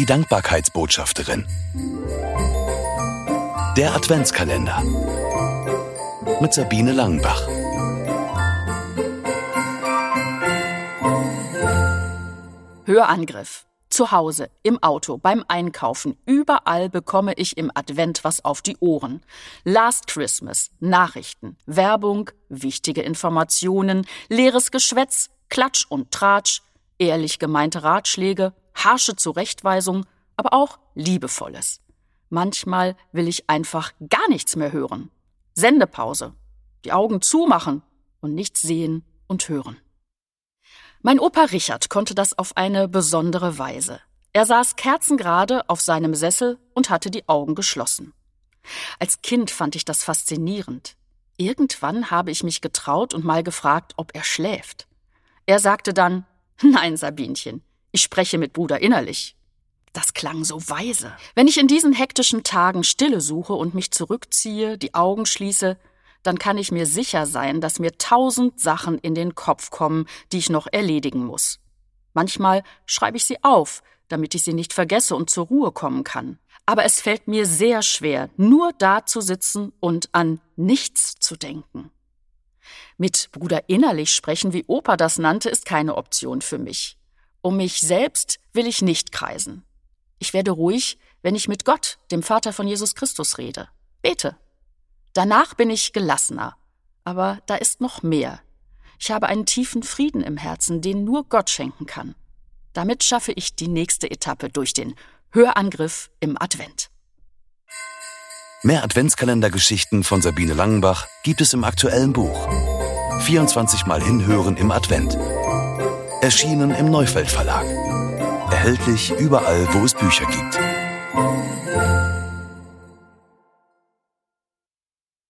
Die Dankbarkeitsbotschafterin. Der Adventskalender. Mit Sabine Langenbach. Hörangriff. Zu Hause, im Auto, beim Einkaufen, überall bekomme ich im Advent was auf die Ohren. Last Christmas, Nachrichten, Werbung, wichtige Informationen, leeres Geschwätz, Klatsch und Tratsch, ehrlich gemeinte Ratschläge, harsche Zurechtweisung, aber auch liebevolles. Manchmal will ich einfach gar nichts mehr hören. Sendepause. Die Augen zumachen und nichts sehen und hören. Mein Opa Richard konnte das auf eine besondere Weise. Er saß kerzengerade auf seinem Sessel und hatte die Augen geschlossen. Als Kind fand ich das faszinierend. Irgendwann habe ich mich getraut und mal gefragt, ob er schläft. Er sagte dann, Nein, Sabinchen, ich spreche mit Bruder innerlich. Das klang so weise. Wenn ich in diesen hektischen Tagen Stille suche und mich zurückziehe, die Augen schließe, dann kann ich mir sicher sein, dass mir tausend Sachen in den Kopf kommen, die ich noch erledigen muss. Manchmal schreibe ich sie auf, damit ich sie nicht vergesse und zur Ruhe kommen kann. Aber es fällt mir sehr schwer, nur da zu sitzen und an nichts zu denken. Mit Bruder innerlich sprechen, wie Opa das nannte, ist keine Option für mich. Um mich selbst will ich nicht kreisen. Ich werde ruhig, wenn ich mit Gott, dem Vater von Jesus Christus, rede. Bete. Danach bin ich gelassener. Aber da ist noch mehr. Ich habe einen tiefen Frieden im Herzen, den nur Gott schenken kann. Damit schaffe ich die nächste Etappe durch den Hörangriff im Advent. Mehr Adventskalendergeschichten von Sabine Langenbach gibt es im aktuellen Buch. 24 Mal hinhören im Advent. Erschienen im Neufeld Verlag. Erhältlich überall, wo es Bücher gibt.